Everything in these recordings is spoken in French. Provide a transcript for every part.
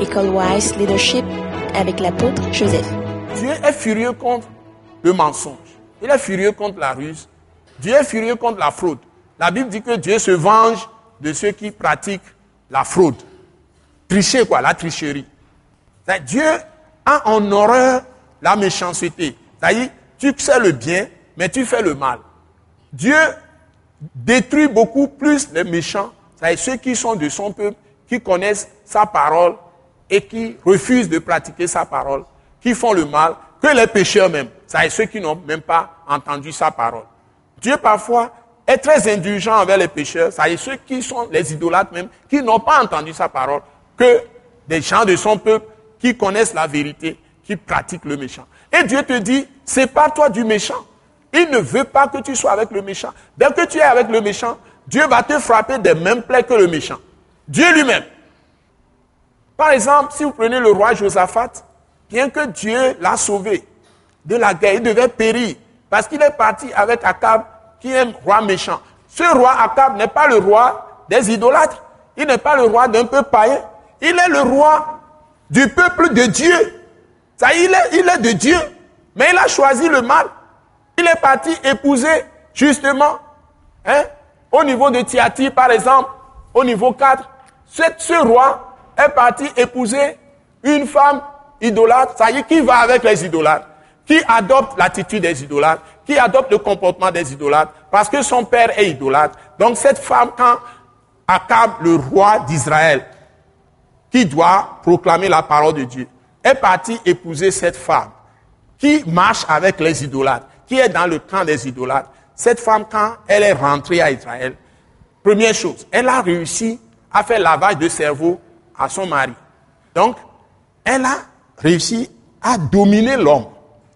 École Wise Leadership avec l'apôtre Joseph. Dieu est furieux contre le mensonge. Il est furieux contre la ruse. Dieu est furieux contre la fraude. La Bible dit que Dieu se venge de ceux qui pratiquent la fraude. Tricher quoi, la tricherie. Dieu a en horreur la méchanceté. C'est-à-dire, tu sais le bien, mais tu fais le mal. Dieu détruit beaucoup plus les méchants, c'est-à-dire ceux qui sont de son peuple, qui connaissent sa parole et qui refusent de pratiquer sa parole, qui font le mal, que les pécheurs même, c'est-à-dire ceux qui n'ont même pas entendu sa parole. Dieu parfois est très indulgent envers les pécheurs, c'est-à-dire ceux qui sont les idolâtres même, qui n'ont pas entendu sa parole, que des gens de son peuple qui connaissent la vérité, qui pratiquent le méchant. Et Dieu te dit, sépare-toi du méchant. Il ne veut pas que tu sois avec le méchant. Dès que tu es avec le méchant, Dieu va te frapper des mêmes plaies que le méchant. Dieu lui-même. Par exemple, si vous prenez le roi Josaphat, bien que Dieu l'a sauvé de la guerre, il devait périr parce qu'il est parti avec Akab, qui est un roi méchant. Ce roi Akab n'est pas le roi des idolâtres. Il n'est pas le roi d'un peuple païen. Il est le roi du peuple de Dieu. Ça, il est, il est de Dieu. Mais il a choisi le mal. Il est parti épouser, justement, hein, au niveau de Tiati, par exemple, au niveau 4. Ce, roi est parti épouser une femme idolâtre, ça y est, qui va avec les idolâtres, qui adopte l'attitude des idolâtres, qui adopte le comportement des idolâtres, parce que son père est idolâtre. Donc cette femme, quand Akab, le roi d'Israël, qui doit proclamer la parole de Dieu, est parti épouser cette femme qui marche avec les idolâtres, qui est dans le camp des idolâtres. Cette femme, quand elle est rentrée à Israël, première chose, elle a réussi à faire lavage de cerveau à son mari. Donc, elle a réussi à dominer l'homme.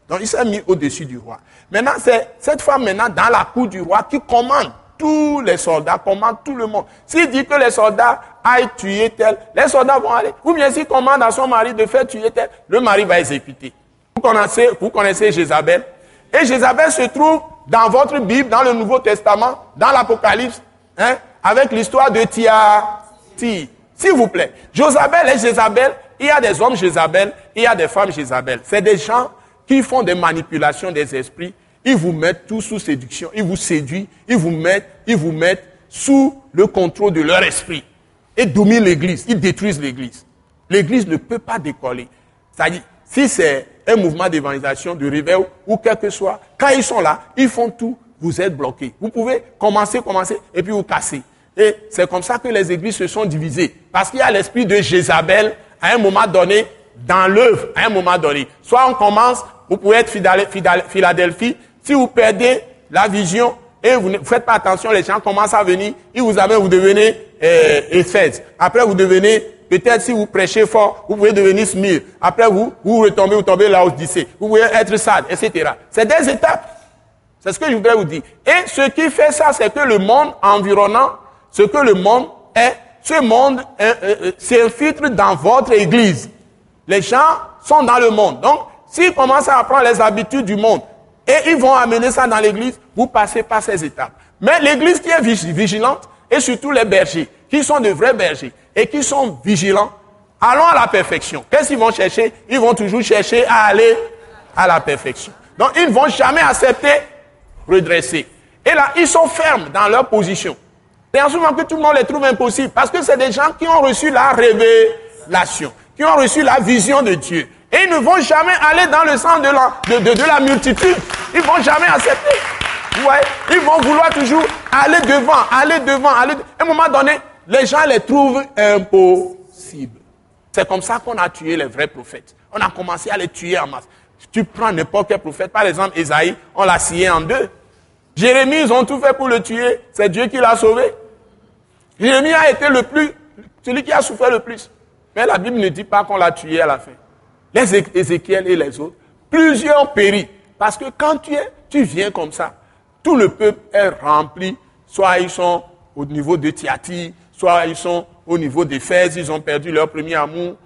Donc, il s'est mis au-dessus du roi. Maintenant, c'est cette femme maintenant dans la cour du roi qui commande tous les soldats, commande tout le monde. S'il dit que les soldats aillent tuer tel, les soldats vont aller. Ou bien s'il commande à son mari de faire tuer tel, le mari va exécuter. Vous connaissez, vous connaissez Jézabel. Et Jézabel se trouve dans votre Bible, dans le Nouveau Testament, dans l'Apocalypse, hein, avec l'histoire de Tiati. S'il vous plaît. Josabel et Jézabel, il y a des hommes Jézabel, il y a des femmes Jézabel. C'est des gens qui font des manipulations des esprits. Ils vous mettent tout sous séduction. Ils vous séduisent. Ils vous mettent, ils vous mettent sous le contrôle de leur esprit. Et dominent l'église. Ils détruisent l'église. L'église ne peut pas décoller. C'est-à-dire, si c'est un mouvement d'évangélisation, de réveil ou quel que soit, quand ils sont là, ils font tout, vous êtes bloqué. Vous pouvez commencer, commencer, et puis vous casser. Et c'est comme ça que les églises se sont divisées. Parce qu'il y a l'esprit de Jézabel à un moment donné dans l'œuvre, à un moment donné. Soit on commence, vous pouvez être Philadelphie. Si vous perdez la vision et vous ne faites pas attention, les gens commencent à venir, ils vous amènent, vous devenez euh, Éphèse. Après, vous devenez Peut-être si vous prêchez fort, vous pouvez devenir smir. Après vous, vous retombez, vous tombez là Odyssée. Vous pouvez être sad, etc. C'est des étapes. C'est ce que je voudrais vous dire. Et ce qui fait ça, c'est que le monde environnant, ce que le monde est, ce monde euh, euh, s'infiltre dans votre église. Les gens sont dans le monde. Donc, s'ils commencent à apprendre les habitudes du monde et ils vont amener ça dans l'église, vous passez par ces étapes. Mais l'église qui est vigilante, et surtout les bergers, qui sont de vrais bergers, et qui sont vigilants, allons à la perfection. Qu'est-ce qu'ils vont chercher? Ils vont toujours chercher à aller à la perfection. Donc ils ne vont jamais accepter redresser. Et là, ils sont fermes dans leur position. C'est en que tout le monde les trouve impossibles, parce que c'est des gens qui ont reçu la révélation, qui ont reçu la vision de Dieu. Et ils ne vont jamais aller dans le sens de la, de, de, la multitude. Ils vont jamais accepter. Voyez Ils vont vouloir toujours aller devant, aller devant, aller. À un moment donné, les gens les trouvent impossibles. C'est comme ça qu'on a tué les vrais prophètes. On a commencé à les tuer en masse. Tu prends n'importe quel prophète, par exemple Esaïe, on l'a scié en deux. Jérémie, ils ont tout fait pour le tuer. C'est Dieu qui l'a sauvé. Jérémie a été le plus, celui qui a souffert le plus. Mais la Bible ne dit pas qu'on l'a tué à la fin. Les Ézéchiel et les autres, plusieurs péris. Parce que quand tu es, tu viens comme ça, tout le peuple est rempli. Soit ils sont au niveau de Tiati, soit ils sont au niveau Fès, ils ont perdu leur premier amour.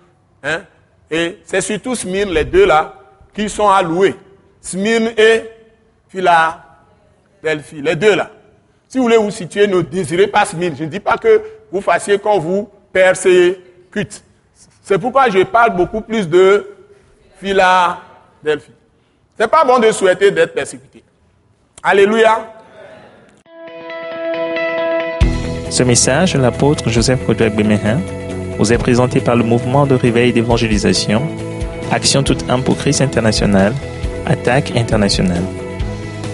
Hein? Et c'est surtout Smyrne, les deux là, qui sont alloués. Smyrne et Philadelphie, les deux là. Si vous voulez vous situer, ne désirez pas Smyrne. Je ne dis pas que vous fassiez quand vous persécute. C'est pourquoi je parle beaucoup plus de Philadelphie. C'est pas bon de souhaiter d'être persécuté. Alléluia. Ce message, l'apôtre Joseph Kodouak Bemehin, vous est présenté par le mouvement de réveil d'évangélisation, Action toute âme pour Christ international, Attaque internationale.